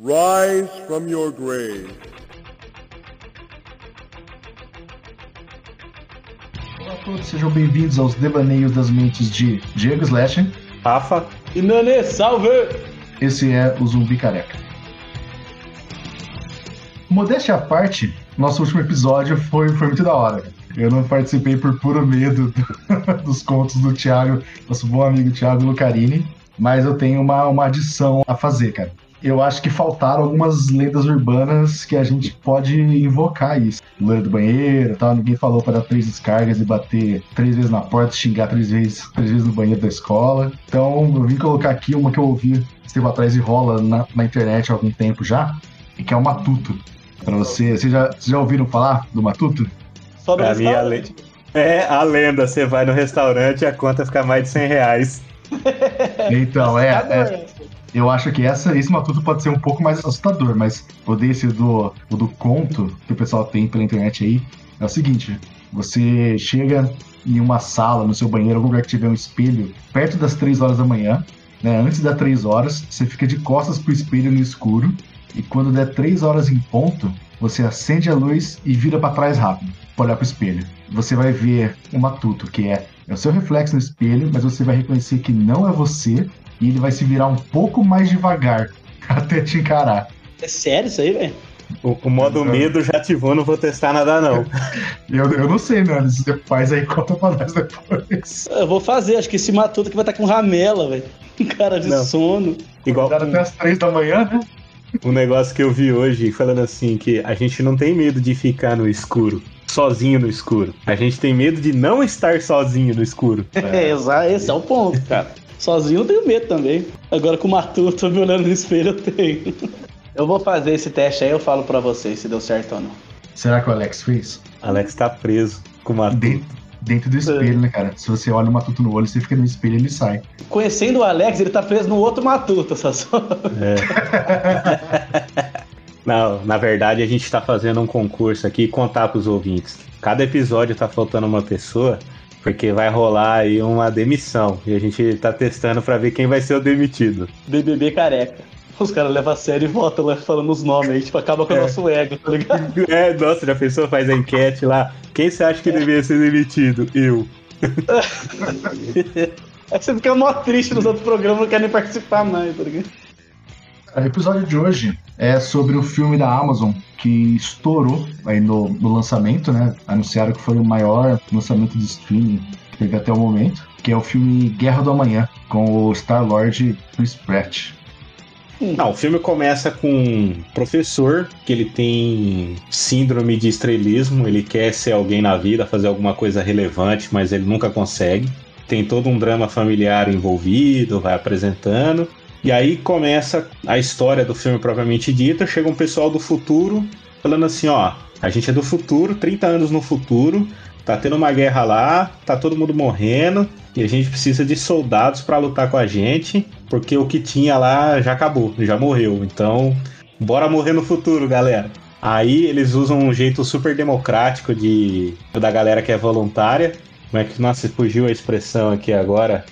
Rise from your grave. Olá a todos, sejam bem-vindos aos devaneios das mentes de Diego Slash. Rafa. E Nane, salve! Esse é o Zumbi Careca. Modéstia à parte, nosso último episódio foi, foi muito da hora. Eu não participei por puro medo do- dos contos do Thiago, nosso bom amigo Thiago Lucarini, mas eu tenho uma, uma adição a fazer, cara. Eu acho que faltaram algumas lendas urbanas que a gente pode invocar isso. Loira do banheiro e tal, ninguém falou para dar três descargas e bater três vezes na porta, xingar três vezes, três vezes no banheiro da escola. Então eu vim colocar aqui uma que eu ouvi tempo atrás e rola na, na internet há algum tempo já, e que é o Matuto. Pra você, vocês já, vocês já ouviram falar do Matuto? Sobe Pra mim, a. É a lenda, você vai no restaurante e a conta fica mais de 100 reais. Então, é, é? Eu acho que essa, esse matuto pode ser um pouco mais assustador, mas o desse do, o do conto que o pessoal tem pela internet aí é o seguinte: você chega em uma sala, no seu banheiro, algum lugar que tiver um espelho, perto das 3 horas da manhã, né? Antes das 3 horas, você fica de costas pro espelho no escuro, e quando der 3 horas em ponto, você acende a luz e vira para trás rápido, pra olhar pro espelho. Você vai ver um matuto, que é, é o seu reflexo no espelho, mas você vai reconhecer que não é você, e ele vai se virar um pouco mais devagar até te encarar. É sério isso aí, velho? O, o modo medo já ativou, não vou testar nada não. Eu, eu não sei, mano. Se você faz aí, conta pra nós depois. Eu vou fazer, acho que esse matuto que vai estar com ramela, velho. Um cara de Não. sono. Igual Cuidado até as três da manhã, né? um negócio que eu vi hoje falando assim que a gente não tem medo de ficar no escuro, sozinho no escuro. A gente tem medo de não estar sozinho no escuro. É, esse é o ponto, cara. Sozinho eu tenho medo também. Agora com o matuto me olhando no espelho eu tenho. Eu vou fazer esse teste aí, eu falo pra vocês se deu certo ou não. Será que o Alex fez? Alex tá preso com uma Dentro, dentro do espelho, né, cara? Se você olha o matuto no olho, você fica no espelho e ele sai. Conhecendo o Alex, ele tá preso no outro matuto, só só. Não, na verdade a gente tá fazendo um concurso aqui e contar pros ouvintes. Cada episódio tá faltando uma pessoa, porque vai rolar aí uma demissão. E a gente tá testando pra ver quem vai ser o demitido. BBB careca. Os caras levam a sério e votam lá falando os nomes aí, tipo, acaba com o É. nosso ego, tá ligado? É, nossa, já pensou, faz a enquete lá. Quem você acha que deveria ser demitido? Eu. Aí você fica mó triste nos outros programas, não quer nem participar mais, tá ligado? O episódio de hoje é sobre o filme da Amazon que estourou aí no, no lançamento, né? Anunciaram que foi o maior lançamento de streaming que teve até o momento, que é o filme Guerra do Amanhã, com o Star-Lord Chris Pratt. Não, o filme começa com um professor que ele tem síndrome de estrelismo, ele quer ser alguém na vida, fazer alguma coisa relevante, mas ele nunca consegue. Tem todo um drama familiar envolvido, vai apresentando. E aí começa a história do filme propriamente dita. Chega um pessoal do futuro falando assim: ó, a gente é do futuro, 30 anos no futuro, tá tendo uma guerra lá, tá todo mundo morrendo, e a gente precisa de soldados pra lutar com a gente, porque o que tinha lá já acabou, já morreu. Então, bora morrer no futuro, galera. Aí eles usam um jeito super democrático de da galera que é voluntária. Como é que nossa fugiu a expressão aqui agora?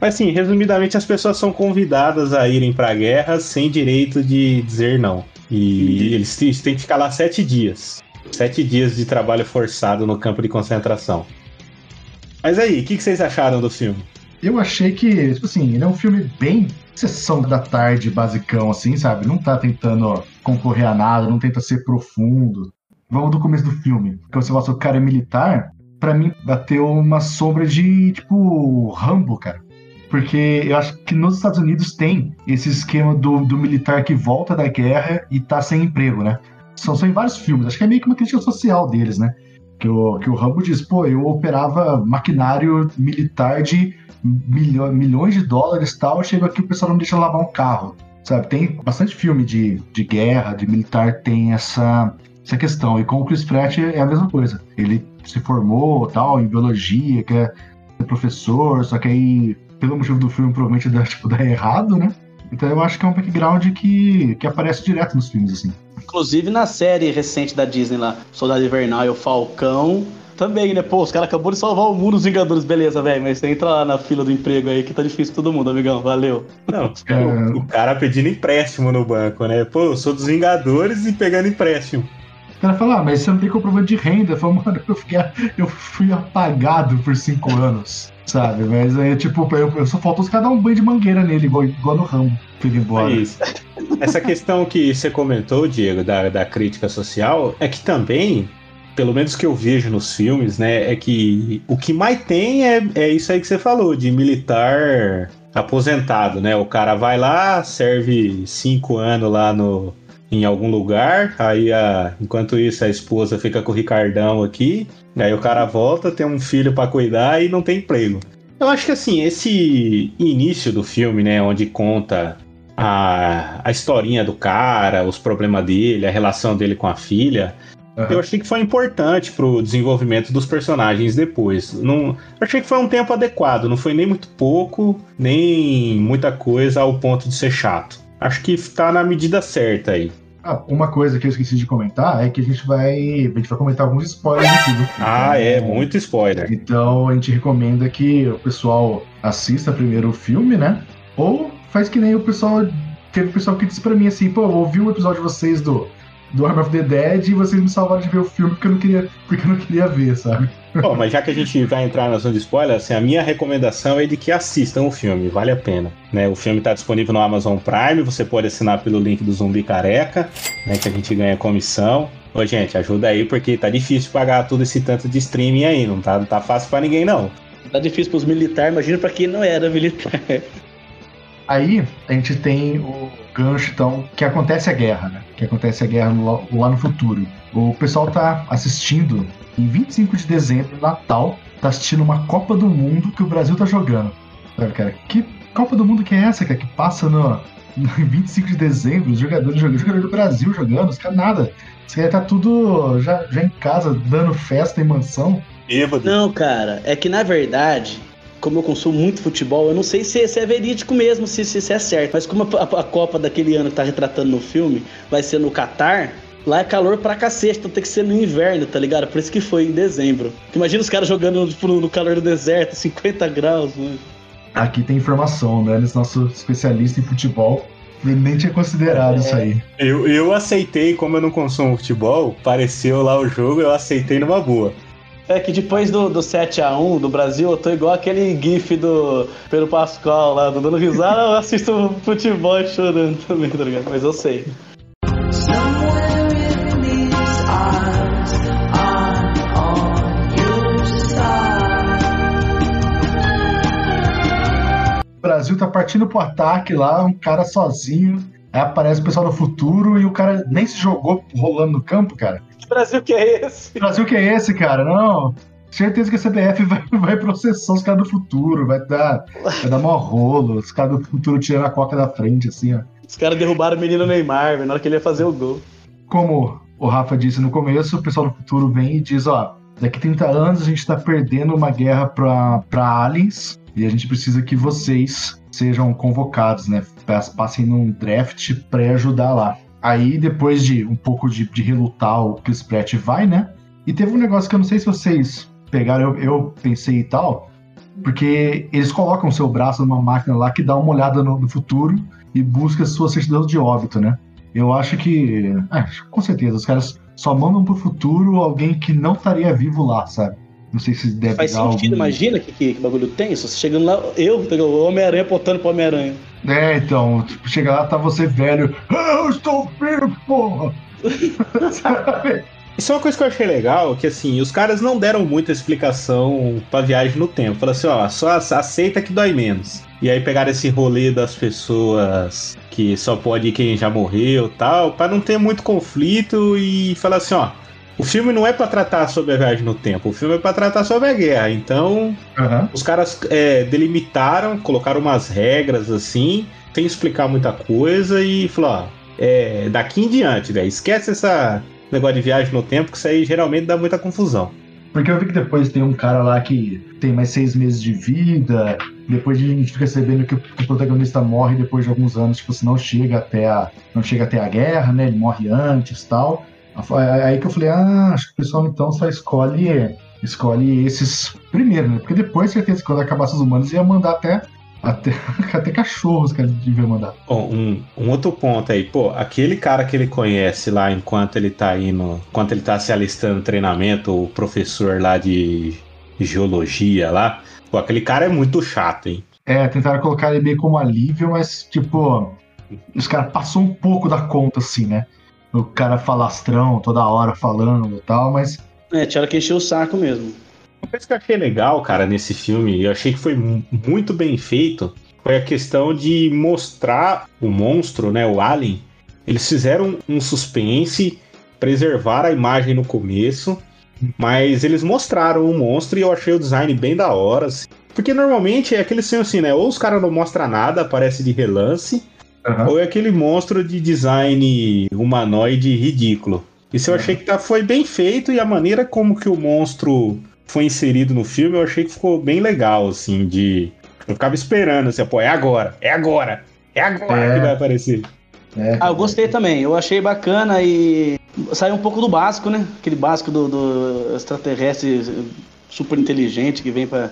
Mas assim, resumidamente, as pessoas são convidadas a irem pra guerra sem direito de dizer não. E eles têm que ficar lá sete dias. Sete dias de trabalho forçado no campo de concentração. Mas aí, o que, que vocês acharam do filme? Eu achei que, tipo assim, ele é um filme bem sessão da tarde, basicão, assim, sabe? Não tá tentando concorrer a nada, não tenta ser profundo. Vamos do começo do filme. Que você mostra o cara é militar, pra mim bateu uma sombra de, tipo, Rambo, cara. Porque eu acho que nos Estados Unidos tem esse esquema do, do militar que volta da guerra e tá sem emprego, né? São, são em vários filmes. Acho que é meio que uma crítica social deles, né? Que o, que o Rambo diz, pô, eu operava maquinário militar de milho- milhões de dólares e tal, chega aqui o pessoal não deixa lavar um carro. Sabe, tem bastante filme de, de guerra, de militar, tem essa, essa questão. E com o Chris Pratt é a mesma coisa. Ele se formou tal, em biologia, quer ser professor, só que aí, pelo motivo do filme, provavelmente dá, tipo, dá errado, né? Então eu acho que é um background que, que aparece direto nos filmes, assim. Inclusive na série recente da Disney lá, Soldado Invernal e o Falcão, também, né? Pô, os caras acabou de salvar o mundo, os Vingadores, beleza, velho, mas você entra lá na fila do emprego aí que tá difícil todo mundo, amigão, valeu. Não, o, o cara pedindo empréstimo no banco, né? Pô, eu sou dos Vingadores e pegando empréstimo. O cara fala, ah, mas você não tem comprovante de renda. Eu falo, mano, eu, fiquei, eu fui apagado por cinco anos, sabe? Mas aí, tipo, eu, eu só faltou os caras dar um banho de mangueira nele, igual, igual no ramo, pra ele embora. É isso. Essa questão que você comentou, Diego, da, da crítica social, é que também, pelo menos que eu vejo nos filmes, né, é que o que mais tem é, é isso aí que você falou, de militar aposentado, né? O cara vai lá, serve cinco anos lá no, em algum lugar, aí a, enquanto isso a esposa fica com o Ricardão aqui, aí o cara volta, tem um filho para cuidar e não tem emprego. Eu acho que assim, esse início do filme, né, onde conta a, a historinha do cara, os problemas dele, a relação dele com a filha, uhum. eu achei que foi importante pro desenvolvimento dos personagens depois. Não, achei que foi um tempo adequado, não foi nem muito pouco, nem muita coisa ao ponto de ser chato. Acho que tá na medida certa aí. Ah, uma coisa que eu esqueci de comentar é que a gente vai, a gente vai comentar alguns spoilers aqui do filme. Ah, é, muito spoiler. Então a gente recomenda que o pessoal assista primeiro o filme, né? Ou faz que nem o pessoal. Teve o pessoal que disse pra mim assim, pô, eu ouvi um episódio de vocês do do Arm of the Dead e vocês me salvaram de ver o filme porque eu não queria, porque eu não queria ver, sabe? Bom, mas já que a gente vai entrar na zona de spoiler, assim, a minha recomendação é de que assistam o filme, vale a pena. Né? O filme está disponível no Amazon Prime, você pode assinar pelo link do Zumbi Careca, né, que a gente ganha comissão. Ô, gente, ajuda aí, porque tá difícil pagar tudo esse tanto de streaming aí, não tá, não tá fácil para ninguém, não. Tá difícil pros militares, imagina para quem não era militar. Aí a gente tem o gancho, então, que acontece a guerra, né? Que acontece a guerra lá no futuro. O pessoal tá assistindo em 25 de dezembro, Natal, tá assistindo uma Copa do Mundo que o Brasil tá jogando. Sabe, cara? Que Copa do Mundo que é essa, cara? Que passa no, no 25 de dezembro, os jogadores jogando, jogador do Brasil jogando, os caras nada. Os caras tá tudo já, já em casa, dando festa em mansão. Não, cara, é que na verdade como eu consumo muito futebol, eu não sei se, se é verídico mesmo, se, se, se, é certo. Mas como a, a, Copa daquele ano que tá retratando no filme vai ser no Catar, lá é calor pra cacete, então tem que ser no inverno, tá ligado? Por isso que foi em dezembro. Imagina os caras jogando tipo, no calor do deserto, 50 graus, mano. Aqui tem informação, né? Eles nosso especialista em futebol. Ele nem tinha considerado é. isso aí. Eu, eu aceitei, como eu não consumo futebol, pareceu lá o jogo, eu aceitei numa boa. É que depois do, do 7x1 do Brasil, eu tô igual aquele gif do Pedro Pascoal lá, do dando risada, eu assisto futebol chorando também, tá ligado? Mas eu sei. O Brasil tá partindo pro ataque lá, um cara sozinho. Aí aparece o pessoal do futuro e o cara nem se jogou rolando no campo, cara. Que Brasil que é esse? Que Brasil que é esse, cara? Não. Certeza que a CBF vai, vai processar os caras do futuro, vai dar, vai dar mó rolo, os caras do futuro tirando a coca da frente, assim, ó. Os caras derrubaram o menino Neymar, na hora que ele ia fazer o gol. Como o Rafa disse no começo, o pessoal do futuro vem e diz, ó, daqui 30 anos a gente tá perdendo uma guerra pra, pra aliens e a gente precisa que vocês sejam convocados, né? Passem num draft pra ajudar lá. Aí, depois de um pouco de, de relutar, o Chris Pratt vai, né? E teve um negócio que eu não sei se vocês pegaram, eu, eu pensei e tal, porque eles colocam o seu braço numa máquina lá que dá uma olhada no, no futuro e busca sua certidão de óbito, né? Eu acho que, é, com certeza, os caras só mandam pro futuro alguém que não estaria vivo lá, sabe? Não sei se deve Faz sentido, algum... imagina que, que, que, bagulho tem. Se você chegando lá, eu, o Homem-Aranha apontando pro Homem-Aranha. É, então, tipo, chega lá, tá você velho. Ah, eu estou vivo, porra! Sabe? Isso é uma coisa que eu achei legal, que assim, os caras não deram muita explicação pra viagem no tempo. Falaram assim, ó, só aceita que dói menos. E aí pegaram esse rolê das pessoas que só pode ir quem já morreu tal, para não ter muito conflito e falar assim, ó, o filme não é para tratar sobre a viagem no tempo, o filme é para tratar sobre a guerra. Então, uhum. os caras é, delimitaram, colocaram umas regras assim, sem explicar muita coisa e falou: ó, é, daqui em diante, velho, esquece essa negócio de viagem no tempo, que isso aí geralmente dá muita confusão. Porque eu vi que depois tem um cara lá que tem mais seis meses de vida, depois a gente fica sabendo que o protagonista morre depois de alguns anos, tipo, se não chega até a, não chega até a guerra, né? Ele morre antes tal. Aí que eu falei, ah, acho que o pessoal então só escolhe escolhe esses primeiro, né? Porque depois, certeza que quando acabasse os humanos ia mandar até até, até cachorros que ele devia mandar. Bom, um, um, outro ponto aí, pô, aquele cara que ele conhece lá enquanto ele tá indo, enquanto ele tá se alistando no treinamento, o professor lá de geologia lá, pô, aquele cara é muito chato, hein? É, tentaram colocar ele meio como alívio, mas, tipo, os caras passou um pouco da conta, assim, né? O cara falastrão toda hora falando e tal, mas. É, tinha que encher o saco mesmo. Uma coisa que eu achei legal, cara, nesse filme, eu achei que foi muito bem feito, foi a questão de mostrar o monstro, né, o Alien. Eles fizeram um suspense, preservar a imagem no começo, mas eles mostraram o monstro e eu achei o design bem da hora. Assim. Porque normalmente é aquele filme assim, né? Ou os caras não mostram nada, aparece de relance, uhum. ou é aquele monstro de design humanoide ridículo. Isso eu achei que tá, foi bem feito e a maneira como que o monstro foi inserido no filme, eu achei que ficou bem legal, assim, de. Eu ficava esperando, assim, pô, é agora, é agora, é agora é. que vai aparecer. É. Ah, eu gostei também, eu achei bacana e saiu um pouco do básico, né? Aquele básico do, do extraterrestre super inteligente que vem para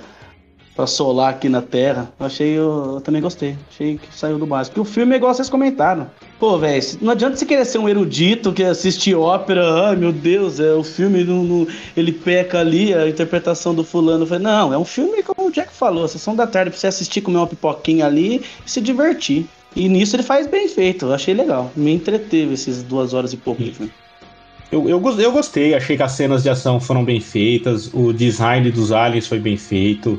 pra solar aqui na Terra. Eu achei, eu, eu, também gostei. Achei que saiu do básico. Porque o filme é igual vocês comentaram. Pô, velho, não adianta você querer ser um erudito que assiste ópera, ai meu Deus, é o filme, não, não, ele peca ali, a interpretação do fulano. Falei, não, é um filme, como o Jack falou, sessão da tarde pra você assistir, comer uma pipoquinha ali e se divertir. E nisso ele faz bem feito, eu achei legal. Me entreteve esses duas horas e pouco de filme. Eu, eu, eu gostei, achei que as cenas de ação foram bem feitas, o design dos aliens foi bem feito.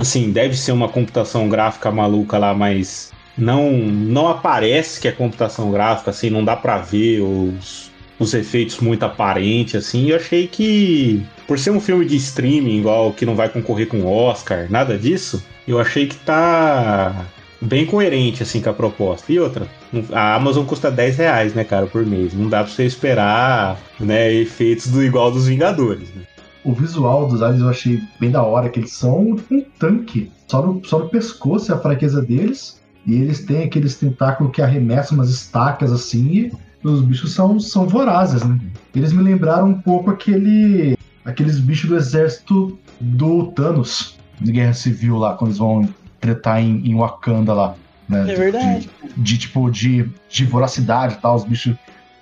Assim, deve ser uma computação gráfica maluca lá, mas não não aparece que é computação gráfica, assim, não dá para ver os, os efeitos muito aparentes, assim. Eu achei que, por ser um filme de streaming, igual que não vai concorrer com Oscar, nada disso, eu achei que tá bem coerente, assim, com a proposta. E outra, a Amazon custa 10 reais, né, cara, por mês. Não dá pra você esperar, né, efeitos do igual dos Vingadores, né? O visual dos aliens eu achei bem da hora, que eles são tipo um tanque. Só no, só no pescoço é a fraqueza deles. E eles têm aqueles tentáculos que arremessam umas estacas assim. E os bichos são, são vorazes, né? Eles me lembraram um pouco aquele. aqueles bichos do exército do Thanos, de Guerra Civil lá, quando eles vão tretar em, em Wakanda lá. Né? É verdade. De, de, tipo, de, de voracidade e tal, os bichos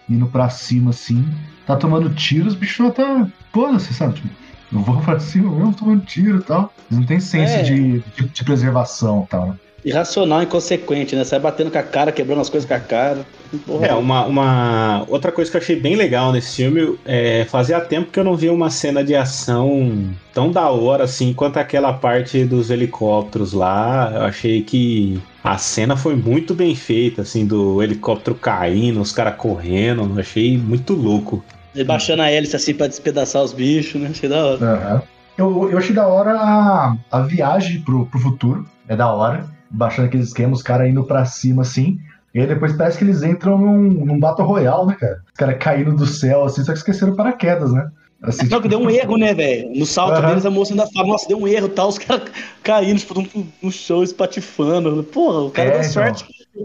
indo pra cima assim tá tomando tiro, os bichos tá. Você sabe, tipo, eu vou pra cima mesmo tomando tiro e tal. Eles não tem senso é. de, de, de, preservação e tal, né? Irracional, inconsequente, né? Sai batendo com a cara, quebrando as coisas com a cara. Porra. É, uma, uma outra coisa que eu achei bem legal nesse filme é fazia tempo que eu não via uma cena de ação tão da hora assim quanto aquela parte dos helicópteros lá. Eu achei que a cena foi muito bem feita, assim, do helicóptero caindo, os caras correndo. Eu achei muito louco. Ele baixando a hélice assim pra despedaçar os bichos, né? Achei da hora. Uhum. Eu, eu achei da hora a, a viagem pro, pro futuro. É da hora. Baixando aqueles esquemas, os caras indo pra cima assim. E aí depois parece que eles entram num, num Battle Royale, né, cara? Os caras caindo do céu, assim, só que esqueceram paraquedas, né? Assim, não, tipo... que deu um erro, né, velho? No salto uhum. deles, a moça ainda fala, nossa, deu um erro tal, os caras caindo, tipo, no chão, espatifando. Porra, o cara é, deu então.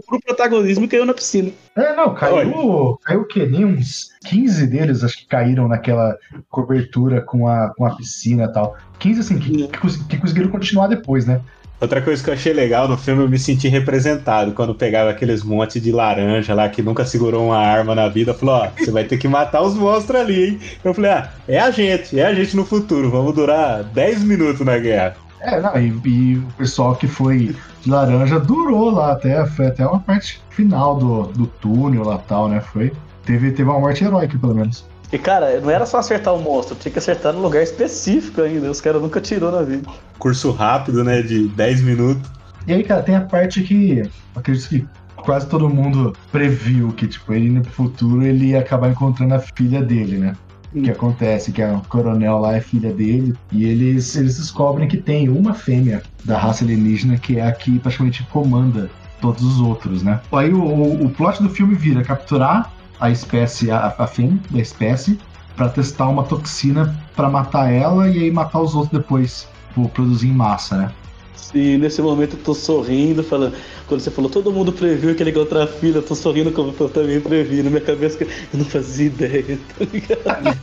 Pro protagonismo caiu na piscina. É, não, caiu. Caiu o quê? Nem uns 15 deles, acho que caíram naquela cobertura com a, com a piscina e tal. 15, assim, que, que, que conseguiram continuar depois, né? Outra coisa que eu achei legal no filme, eu me senti representado quando pegava aqueles montes de laranja lá que nunca segurou uma arma na vida. Falou: Ó, você vai ter que matar os monstros ali, hein? Eu falei: Ah, é a gente, é a gente no futuro, vamos durar 10 minutos na guerra. É, não, e, e, o pessoal que foi de laranja durou lá até, foi até uma parte final do, do túnel lá tal, né? Foi. Teve, teve uma morte heróica, pelo menos. E, cara, não era só acertar o monstro, tinha que acertar no lugar específico ainda. Os caras nunca tirou na vida. Curso rápido, né? De 10 minutos. E aí, cara, tem a parte que acredito que quase todo mundo previu que, tipo, ele no futuro ele ia acabar encontrando a filha dele, né? O que acontece? Que a coronel lá é filha dele, e eles, eles descobrem que tem uma fêmea da raça alienígena que é a que praticamente comanda todos os outros, né? Aí o, o, o plot do filme vira capturar a espécie, a, a fêmea da espécie, para testar uma toxina para matar ela e aí matar os outros depois, por produzir em massa, né? Sim, nesse momento eu tô sorrindo, falando. Quando você falou, todo mundo previu aquele a fila, eu tô sorrindo como eu também previ. Na minha cabeça, eu não fazia ideia, tá ligado?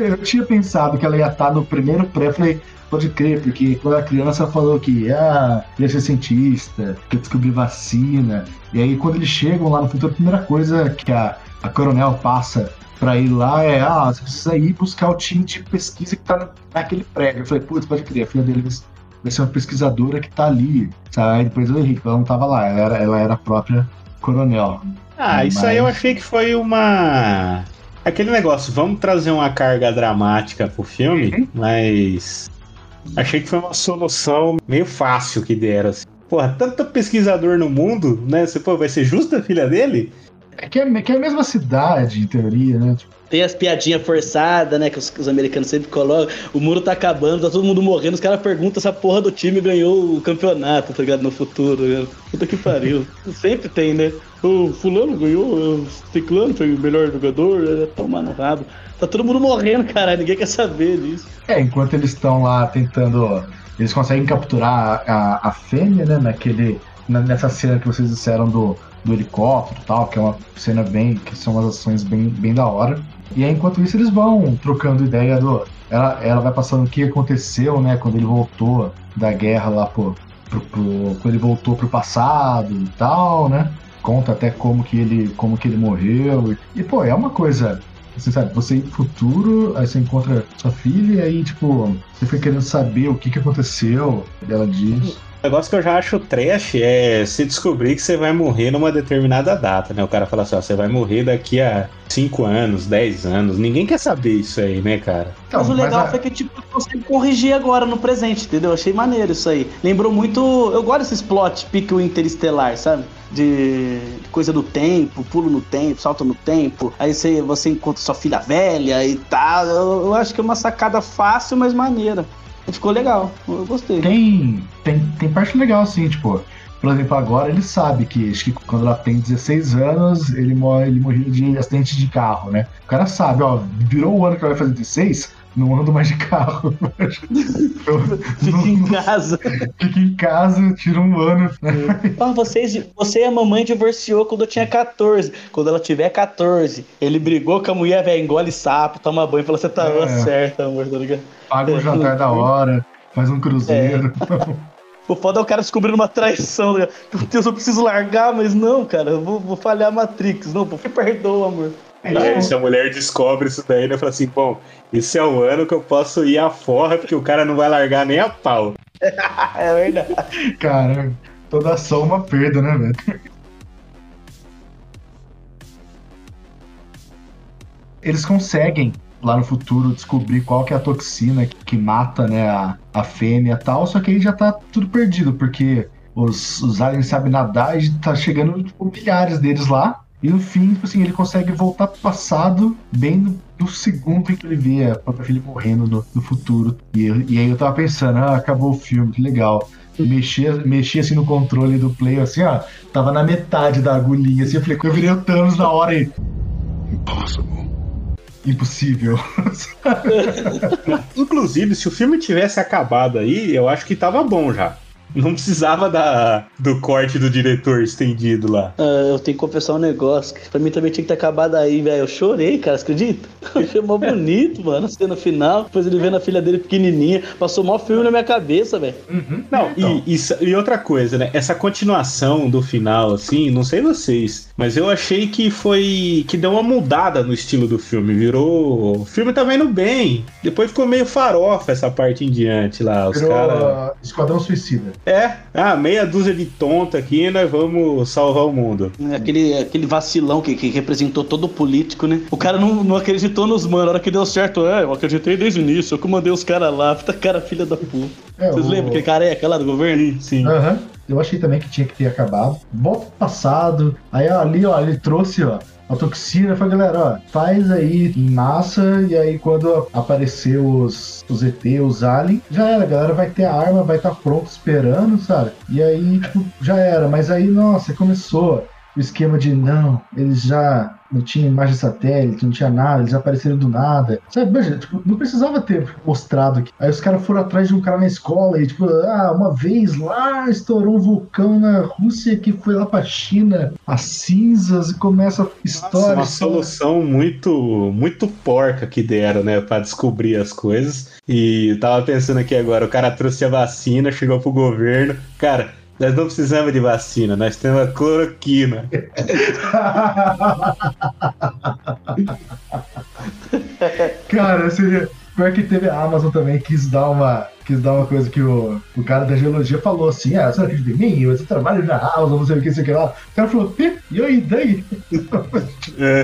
Eu tinha pensado que ela ia estar no primeiro pré, falei, pode crer, porque quando a criança falou que ah, ia ser cientista, que ia descobrir vacina, e aí quando eles chegam lá no futuro, a primeira coisa que a, a coronel passa pra ir lá é, ah, você precisa ir buscar o time de pesquisa que tá naquele prédio. Eu falei, putz, pode crer, a filha dele vai ser uma pesquisadora que tá ali, sabe? Aí depois eu errei, ela não tava lá, ela era, ela era a própria coronel. Ah, isso aí eu achei que foi uma. Aquele negócio, vamos trazer uma carga dramática pro filme, uhum. mas. Achei que foi uma solução meio fácil que deram. Assim. Porra, tanto pesquisador no mundo, né? Você, pô, vai ser justo a filha dele? É que é, que é a mesma cidade, em teoria, né? Tipo, tem as piadinhas forçadas, né? Que os, os, americanos sempre colocam. O muro tá acabando, tá todo mundo morrendo. Os caras perguntam se a porra do time ganhou o campeonato, tá ligado? No futuro. Né? Puta que pariu. sempre tem, né? O fulano ganhou, o ciclano foi o melhor jogador. É, toma no rabo. Tá todo mundo morrendo, caralho. Ninguém quer saber disso. É, enquanto eles estão lá tentando. Eles conseguem capturar a, a fêmea, né? Naquele, nessa cena que vocês disseram do, do helicóptero e tal, que é uma cena bem. que são umas ações bem, bem da hora. E aí, enquanto isso, eles vão trocando ideia do. Ela, ela vai passando o que aconteceu, né, quando ele voltou da guerra lá pro, pro, pro, quando ele voltou pro passado e tal, né? Conta até como que ele, como que ele morreu. E, pô, é uma coisa você sabe, você no futuro, aí você encontra sua filha e aí, tipo, você foi querendo saber o que, que aconteceu. Ela diz negócio que eu já acho trash é se descobrir que você vai morrer numa determinada data, né? O cara fala assim, ó, você vai morrer daqui a 5 anos, 10 anos. Ninguém quer saber isso aí, né, cara? Então, mas o legal mas a... foi que, tipo, consegue corrigir agora no presente, entendeu? Achei maneiro isso aí. Lembrou muito. Eu gosto desses plot pique o interestelar, sabe? De coisa do tempo, pulo no tempo, salto no tempo. Aí você, você encontra sua filha velha e tal. Eu, eu acho que é uma sacada fácil, mas maneira. Ficou legal, eu gostei. Tem, tem, tem parte legal, assim, tipo, por exemplo, agora ele sabe que, que quando ela tem 16 anos, ele, morre, ele morreu de acidente de carro, né? O cara sabe, ó, virou o ano que ela vai fazer 16, não ando mais de carro. Fica em casa. Fica em casa, tira um ano. Ah, vocês, você e a mamãe divorciou quando eu tinha 14. Quando ela tiver 14, ele brigou com a mulher, velho, engole sapo, toma banho, fala, você tá é. certa, amor, tá ligado? Paga o jantar da hora, faz um cruzeiro. É. O foda é o cara descobrindo uma traição. Né? Meu Deus, eu preciso largar, mas não, cara, eu vou, vou falhar a Matrix. Não, pô, perdoa, amor. Aí, se a mulher descobre isso daí, né? Fala assim, bom, esse é o ano que eu posso ir à forra, porque o cara não vai largar nem a pau. é verdade. Cara, toda ação uma perda, né, velho? Eles conseguem lá no futuro descobrir qual que é a toxina que mata, né, a, a fêmea e tal, só que aí já tá tudo perdido, porque os, os aliens sabem nadar e tá chegando tipo, milhares deles lá, e no fim, tipo assim, ele consegue voltar pro passado bem no, no segundo em que ele vê a própria filha morrendo no, no futuro. E, e, aí eu tava pensando, ah, acabou o filme, que legal. Mexia, mexia assim no controle do play, assim, ó, tava na metade da agulhinha, assim, eu falei, eu virei o Thanos na hora aí. Impossible. Impossível. Inclusive, se o filme tivesse acabado aí, eu acho que tava bom já. Não precisava da, do corte do diretor estendido lá. Ah, eu tenho que confessar um negócio. Que pra mim também tinha que ter acabado aí, velho. Eu chorei, cara, você acredita? Eu achei mó bonito, mano. A cena final. Depois ele vendo a filha dele pequenininha. Passou mó filme na minha cabeça, velho. Uhum. Não, então. e, e, e, outra coisa, né? Essa continuação do final, assim, não sei vocês, mas eu achei que foi. que deu uma mudada no estilo do filme. Virou. O filme tá vendo bem. Depois ficou meio farofa essa parte em diante lá. Os caras. Esquadrão Suicida. É, ah, meia dúzia de tonta aqui, nós vamos salvar o mundo. É, aquele, aquele vacilão que, que representou todo o político, né? O cara não, não acreditou nos manos, a hora que deu certo, é, eu acreditei desde o início, eu que mandei os caras lá, puta cara, filha da puta. É, Vocês o... lembram aquele careca lá do governo? Sim. Aham. Uhum. Eu achei também que tinha que ter acabado. Volta pro passado. Aí ó, ali, ó, ele trouxe, ó, a toxina. Falei, galera, ó, faz aí em massa. E aí, quando aparecer os, os ET, os aliens, já era. A galera vai ter a arma, vai estar tá pronto esperando, sabe? E aí, tipo, já era. Mas aí, nossa, começou o esquema de não, eles já não tinha imagem satélite, não tinha nada, eles apareceram do nada. Sabe, veja, tipo, não precisava ter mostrado aqui. Aí os caras foram atrás de um cara na escola e, tipo, ah, uma vez lá estourou um vulcão na Rússia que foi lá pra China, as cinzas, e começa a história. Nossa, uma história. solução muito, muito porca que deram, né, pra descobrir as coisas. E tava pensando aqui agora, o cara trouxe a vacina, chegou pro governo. Cara, nós não precisamos de vacina, nós temos a cloroquina. Cara, seria. Pior que teve a Amazon também, quis dar uma. Quis dar uma coisa que o, o cara da geologia falou assim: Ah, você não acredita em mim? Você trabalha na Amazon, não sei o que, sei o que lá. O cara falou: "Ih, E aí, daí? É.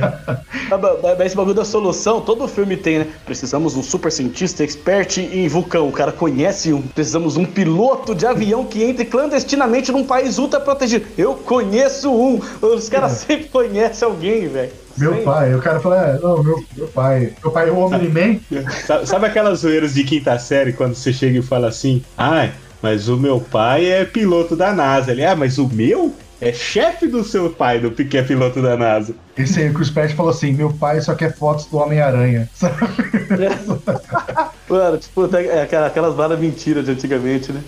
Ba- ba- Esse bagulho da solução, todo filme tem, né? Precisamos de um super cientista expert em vulcão. O cara conhece um. Precisamos de um piloto de avião que entre clandestinamente num país ultra protegido. Eu conheço um. Os caras sempre conhecem alguém, velho. Meu Sempre. pai. O cara fala: É, não, meu, meu pai. Meu pai é o Omni-Man. Sabe, sabe aquelas zoeiras de quinta série quando você chega e fala assim: Ai, mas o meu pai é piloto da NASA. Ele, ah, mas o meu é chefe do seu pai, do que é piloto da NASA. Esse aí, o Chris Pratt falou assim: Meu pai só quer fotos do Homem-Aranha. Sabe? Mano, tipo, é, aquela- aquelas balas mentiras de antigamente, né?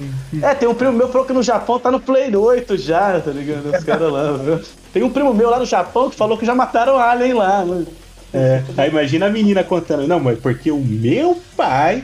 É, tem um primo meu que falou que no Japão tá no Play 8 já, tá ligado? Os caras lá, viu? Tem um primo meu lá no Japão que falou que já mataram Alien lá, né? É, aí imagina a menina contando, não, mas porque o meu pai,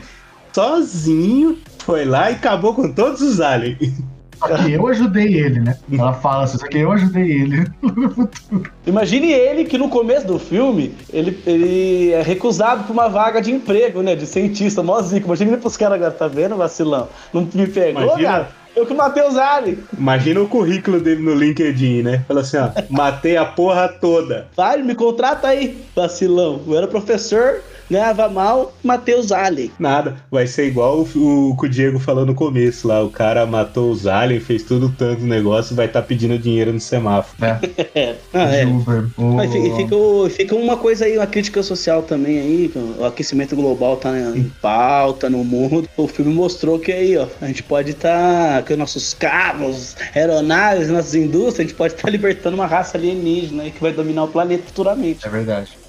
sozinho, foi lá e acabou com todos os aliens. Só que eu ajudei ele, né? Ela fala assim: Só que eu ajudei ele. Imagine ele que no começo do filme, ele, ele é recusado por uma vaga de emprego, né? De cientista, mó zico. Imagina ele pros caras agora, tá vendo, vacilão? Não me pegou, Imagina. cara? Eu que matei os aliens. Imagina o currículo dele no LinkedIn, né? Fala assim, ó, matei a porra toda. Vai, me contrata aí, vacilão. Eu era professor, ganhava mal, matei os aliens. Nada, vai ser igual o, o que o Diego falou no começo lá. O cara matou os aliens, fez tudo tanto negócio e vai estar pedindo dinheiro no semáforo. É, ah, é. Mas fica, fica, uma coisa aí, uma crítica social também aí, o aquecimento global tá em pauta no mundo. O filme mostrou que aí, ó, a gente pode estar, com nossos carros, aeronaves, nossas indústrias, a gente pode estar libertando uma raça alienígena aí que vai dominar o planeta futuramente. É verdade.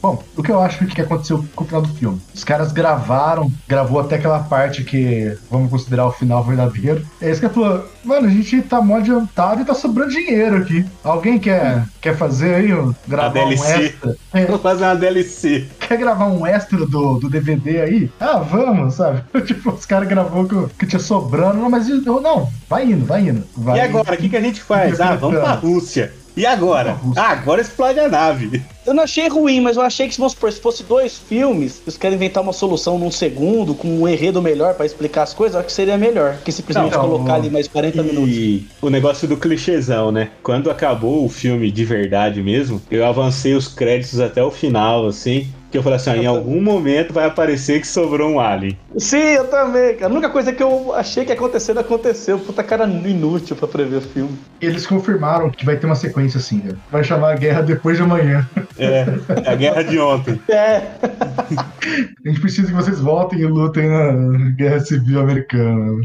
Bom, o que eu acho que aconteceu com o final do filme? Os caras gravaram, gravou até aquela parte que vamos considerar o final verdadeiro. É isso que falou, mano, a gente tá mó adiantado e tá sobrando dinheiro aqui. Alguém quer, quer fazer aí, ó, gravar um extra? É, Vou fazer uma DLC. quer gravar um extra do, do DVD aí? Ah, vamos, sabe? tipo, os caras gravou que, que tinha sobrando, não, mas não, vai indo, vai indo. Vai E agora, o que, que a gente faz? Ah, vamos pra Rússia. E agora? Ah, agora explode a nave. Eu não achei ruim, mas eu achei que se, vamos supor, se fosse dois filmes, eles querem inventar uma solução num segundo, com um enredo melhor pra explicar as coisas, eu acho que seria melhor. Que simplesmente Não, colocar ali mais 40 minutos. E o negócio do clichêzão, né? Quando acabou o filme de verdade mesmo, eu avancei os créditos até o final, assim. Que eu falei assim, ó, em algum momento vai aparecer que sobrou um alien. Sim, eu também, cara. A única coisa que eu achei que ia acontecer não aconteceu. Puta cara inútil pra prever o filme. Eles confirmaram que vai ter uma sequência assim, né? Vai chamar a Guerra Depois de Amanhã. É, a guerra de ontem. É, A gente precisa que vocês voltem e lutem na Guerra Civil Americana.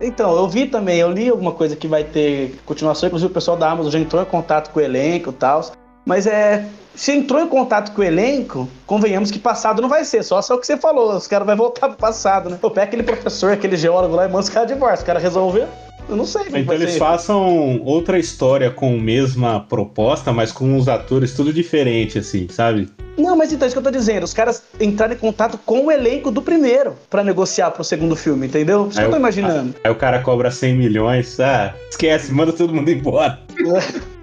Então, eu vi também, eu li alguma coisa que vai ter continuação, inclusive o pessoal da Amazon já entrou em contato com o elenco e tal. Mas é. Se entrou em contato com o elenco, convenhamos que passado não vai ser, só só o que você falou, os caras vão voltar pro passado, né? Pô, pega aquele professor, aquele geólogo lá e manda os caras de embora. Os caras resolver? Eu não sei Então eles ser. façam outra história com a mesma proposta, mas com os atores tudo diferente, assim, sabe? Não, mas então, é isso que eu tô dizendo. Os caras entraram em contato com o elenco do primeiro pra negociar pro segundo filme, entendeu? Isso que eu tô Aí o- imaginando. Aí o cara cobra 100 milhões, ah, esquece, manda todo mundo embora. Aqui.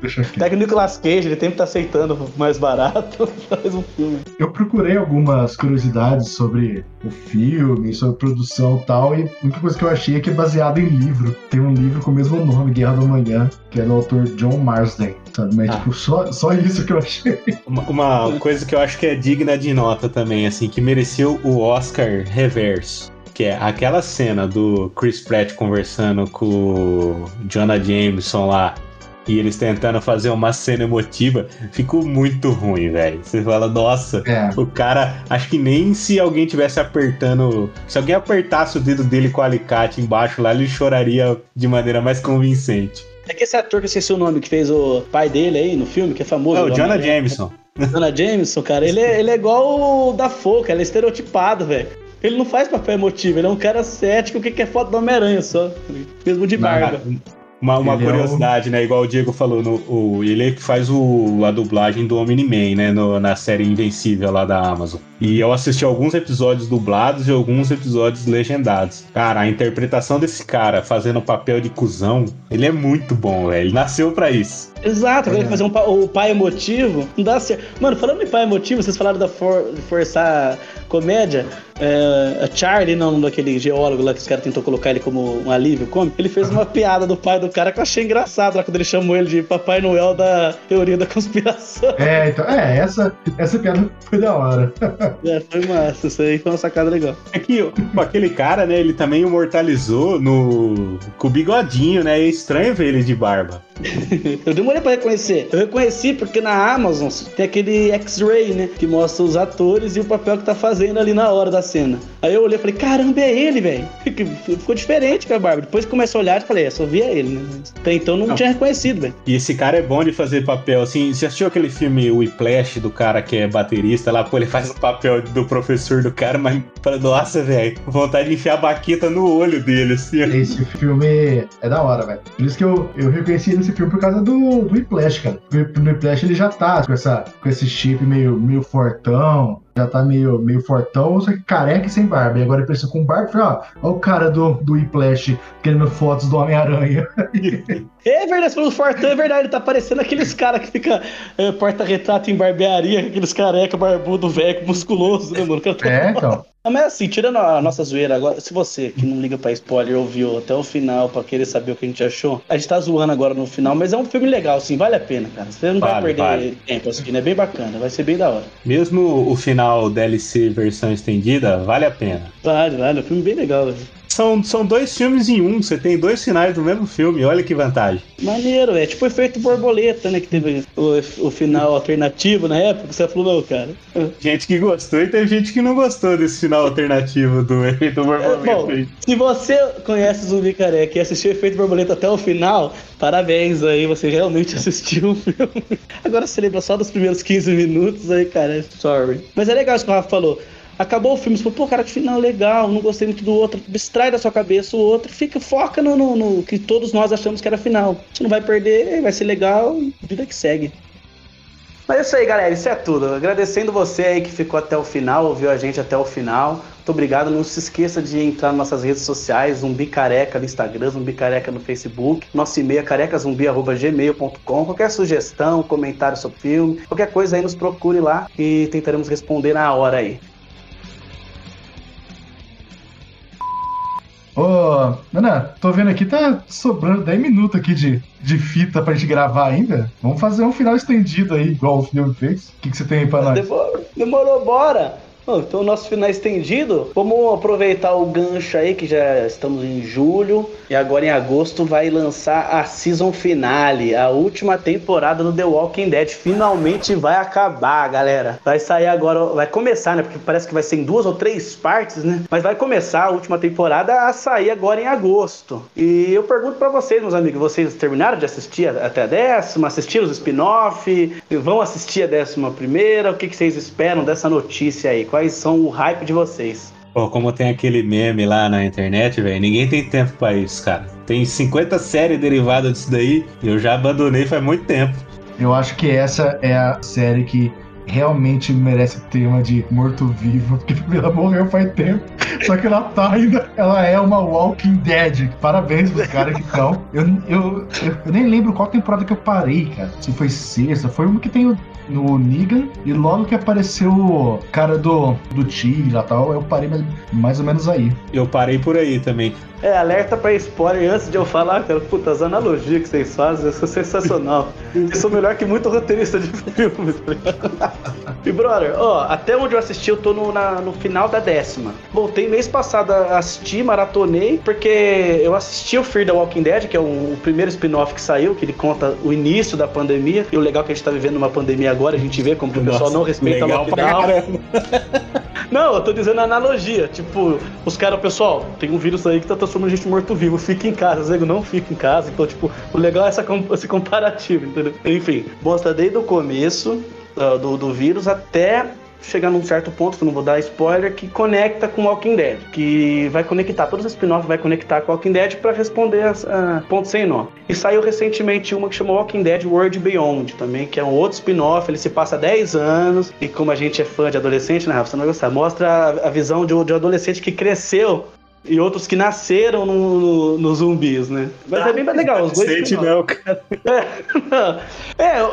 Pega o Nicolas Cage, ele sempre tá aceitando mais barato, faz um filme. Eu procurei algumas curiosidades sobre o filme, sobre produção e tal, e a única coisa que eu achei é que é baseado em livro. Tem um livro com o mesmo nome, Guerra do Amanhã, que é do autor John Marsden, sabe? Mas, Ah. tipo, só, só isso que eu achei. Uma, uma coisa que eu acho que é digna de nota também, assim, que mereceu o Oscar reverso. Que é aquela cena do Chris Pratt conversando com o Jonah Jameson lá. E eles tentando fazer uma cena emotiva, ficou muito ruim, velho. Você fala, nossa, É. o cara, acho que nem se alguém tivesse apertando. Se alguém apertasse o dedo dele com o alicate embaixo lá, ele choraria de maneira mais convincente. É que esse ator que eu esqueci o nome, que fez o pai dele aí no filme, que é famoso. É o lá, Jonah né? Jameson. Jonah Jameson, cara, ele é, ele é igual o da Foca, ele é estereotipado, velho. Ele não faz papel emotivo, ele é um cara cético que quer foto do Homem-Aranha só. Mesmo de barba. Uma, uma Ele é curiosidade, né? Igual o Diego falou, no, o, ele é que faz o, a dublagem do Omni-Man, né? no- na série Invencível lá da Amazon. E eu assisti alguns episódios dublados e alguns episódios legendados. Cara, a interpretação desse cara fazendo o papel de cuzão, ele é muito bom, velho. Ele nasceu pra isso. Exato, É. ele fazer um pa- o pai emotivo, não dá certo. Mano, falando em pai emotivo, vocês falaram da for- de forçar comédia. É, a Charlie, não, daquele geólogo lá que os caras tentou colocar ele como um alívio cômico, ele fez uma piada do pai do cara que eu achei engraçado lá quando ele chamou ele de Papai Noel da teoria da conspiração. É, então, é, essa, essa piada foi da hora. É, foi massa, isso aí foi uma sacada legal. É que aquele cara, né? Ele também imortalizou no com o bigodinho, né? É estranho ver ele de barba. Eu demorei pra reconhecer. Eu reconheci porque na Amazon tem aquele X-Ray, né? Que mostra os atores e o papel que tá fazendo ali na hora da cena. Aí eu olhei e falei, caramba, é ele, velho. Ficou diferente com a barba. Depois que comecei a olhar, eu falei, é, só via ele, né? Até então não, Não. tinha reconhecido, velho. E esse cara é bom de fazer papel, assim, você assistiu aquele filme Whiplash do cara que é baterista lá, pô, ele faz o papel do professor do cara, mas, nossa, velho, vontade de enfiar a baqueta no olho dele, assim, ó. Esse filme é da hora, velho. Por isso que eu, eu reconheci ele nesse filme por causa do, do Whiplash, cara. Porque No Whiplash ele já tá com, essa, com esse chip meio, meio fortão, já tá meio, meio fortão, só que careca e sem barba. E agora ele apareceu com barba e falei, ó, ó o cara do, do Whiplash querendo fotos do Homem-Aranha. É verdade, falou Fortão, é verdade. Ele tá parecendo aqueles caras que fica é, porta-retrato em barbearia, aqueles careca, barbudo, velho, musculoso, né, mano? Tá- É, então. Não, mas assim, tirando a nossa zoeira agora, se você que não liga pra spoiler ouviu até o final pra querer saber o que a gente achou, a gente tá zoando agora no final, mas é um filme legal, assim, vale a pena, cara. Você não vai Vale, perder vale. tempo assistindo, é bem bacana, vai ser bem da hora. Mesmo o final DLC versão estendida, vale a pena. Vale, vale, é um filme bem legal, velho. São, são dois filmes em um, você tem dois finais do mesmo filme, olha que vantagem. Maneiro, é tipo o efeito borboleta, né? Que teve o, o final alternativo na época. Você falou, não, cara. Gente que gostou e tem gente que não gostou desse final alternativo do efeito É, borboleta. bom, se você conhece Zumbi Careca e assistiu o efeito borboleta até o final, parabéns aí, você realmente assistiu o filme. Agora você lembra só dos primeiros 15 minutos aí, cara, sorry. Mas é legal isso que o Rafa falou. Acabou o filme, você falou, pô, cara, que final legal, não gostei muito do outro. Distrai da sua cabeça o outro, fica, foca no, no- no que todos nós achamos que era final. Você não vai perder, vai ser legal, vida que segue. Mas é isso aí, galera. Isso é tudo. Agradecendo você aí que ficou até o final, ouviu a gente até o final. Muito obrigado. Não se esqueça de entrar nas nossas redes sociais, Zumbi Careca no Instagram, Zumbi Careca no Facebook. Nosso e-mail é carecazumbi.gmail.com. Qualquer sugestão, comentário sobre filme, qualquer coisa aí, nos procure lá e tentaremos responder na hora aí. Ô, Nana, tô vendo aqui, tá sobrando 10 minutos aqui de, de fita pra gente gravar ainda. Vamos fazer um final estendido aí, igual o filme fez. O que, que você tem aí pra nós? Demorou, demorou, bora! Bom, então o nosso final estendido. Vamos aproveitar o gancho aí que já estamos em julho e agora em agosto vai lançar a season finale, a última temporada do The Walking Dead. Finalmente vai acabar, galera. Vai sair agora, vai começar, né? Porque parece que vai ser em duas ou três partes, né? Mas vai começar a última temporada a sair agora em agosto. E eu pergunto pra vocês, meus amigos, vocês terminaram de assistir até a décima? Assistiram os spin-off? Vão assistir a décima primeira? O que, que vocês esperam dessa notícia aí? Quais são o hype de vocês? Pô, como tem aquele meme lá na internet, velho, ninguém tem tempo pra isso, cara. Tem 50 séries derivadas disso daí e eu já abandonei faz muito tempo. Eu acho que essa é a série que realmente merece o tema de morto-vivo, porque ela morreu faz tempo. Só que ela tá ainda. Ela é uma Walking Dead. Parabéns pros caras que estão. Eu, eu, eu, eu nem lembro qual temporada que eu parei, cara. Se foi sexta, foi uma que tem o, no Negan. E logo que apareceu o cara do, do Tigre e tal, eu parei mais, mais ou menos aí. Eu parei por aí também. É, alerta pra spoiler antes de eu falar, cara. Puta, as analogias que vocês fazem são sensacional. Eu sou melhor que muito roteirista de filmes. tá ligado? E, brother, ó, até onde eu assisti, eu tô no, na- no final da décima. Voltei mês passado a assistir, maratonei, porque eu assisti o Fear the Walking Dead, que é o, o primeiro spin-off que saiu, que ele conta o início da pandemia. E o legal é que a gente tá vivendo uma pandemia agora, a gente vê como que o pessoal Nossa, não respeita o legal lockdown. Não, eu tô dizendo a analogia. Tipo, os caras, pessoal, tem um vírus aí que tá transformando a gente morto-vivo. Fica em casa. Os nego não fica em casa. Então, tipo, o legal é essa, esse comparativo, entendeu? Enfim, mostra desde o começo do, do vírus até chegar num certo ponto, que não vou dar spoiler, que conecta com Walking Dead. Que vai conectar, todos os spin-offs vai conectar com Walking Dead para responder a, ponto sem nó. E saiu recentemente uma que chamou Walking Dead World Beyond também, que é um outro spin-off, ele se passa 10 anos, e como a gente é fã de adolescente, né, Rafa, você não vai gostar, mostra a, a visão de, de um adolescente que cresceu e outros que nasceram nos no, no zumbis, né? Mas é ah, bem legal, os dois. Não, cara. É, é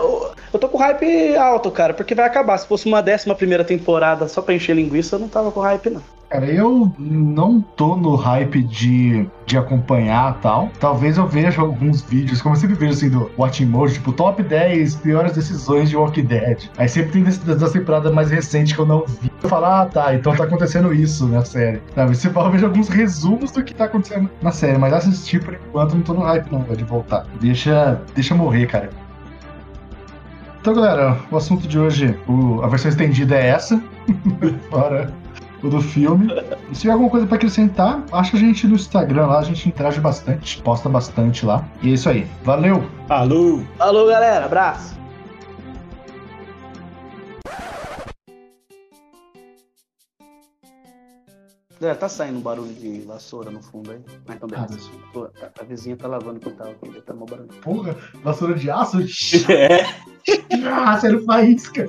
eu, tô com hype alto, cara, porque vai acabar. Se fosse uma décima primeira temporada só pra encher linguiça, eu não tava com hype, não. Cara, eu não tô no hype de, de acompanhar tal. Talvez eu veja alguns vídeos, como eu sempre vejo assim, do Watching Mode, tipo, top 10 piores decisões de Walking Dead. Aí sempre tem das temporadas mais recentes que eu não vi. Eu falo, ah, tá, então tá acontecendo isso na série. Sabe? Você eu vejo alguns resumos do que tá acontecendo na série, mas assistir por enquanto não tô no hype, não, de voltar. Deixa, deixa morrer, cara. Então, galera, o assunto de hoje, o, a versão estendida é essa. Bora o do filme. E se tiver alguma coisa para acrescentar, acha a gente no Instagram lá, a gente interage bastante, posta bastante lá. E é isso aí. Valeu! Falou! Falou, galera. Abraço! É, tá saindo um barulho de vassoura no fundo aí. Mas então, beleza. Ah, a, a, vizinha tá lavando o quintal aqui, tá mal barulho. Porra, vassoura de aço? É. ah, sério, faísca.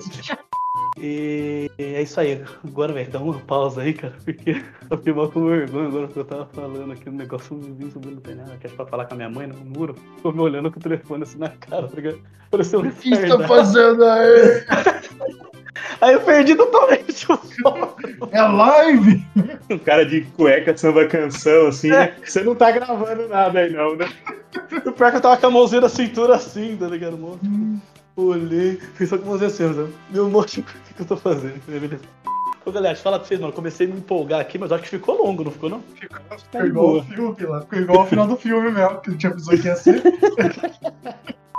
E é isso aí. Agora, velho, dá uma pausa aí, cara, porque eu fiquei mal com vergonha agora que eu tava falando aqui, um negócio não viu subindo não tem nada. Quer pra falar com a minha mãe no muro? Ficou me olhando com o telefone assim na cara, tá ligado? Pareceu um O que você tá fazendo aí? Aí eu perdi totalmente o foco. É live! Um cara de cueca samba canção, assim, é. Você não tá gravando nada aí, não, né? O pior é que eu tava com a mãozinha na cintura assim, tá ligado? Hum. Olhei, fiz só com mãozinha assim, meu moço, o que, que eu tô fazendo? Beleza. Ô, galera, deixa eu falar pra vocês, mano. Comecei a me empolgar aqui, mas acho que ficou longo, não ficou, não? Ficou, ficou igual o filme lá. Ficou igual ao final do filme mesmo, que a gente avisou que ia ser.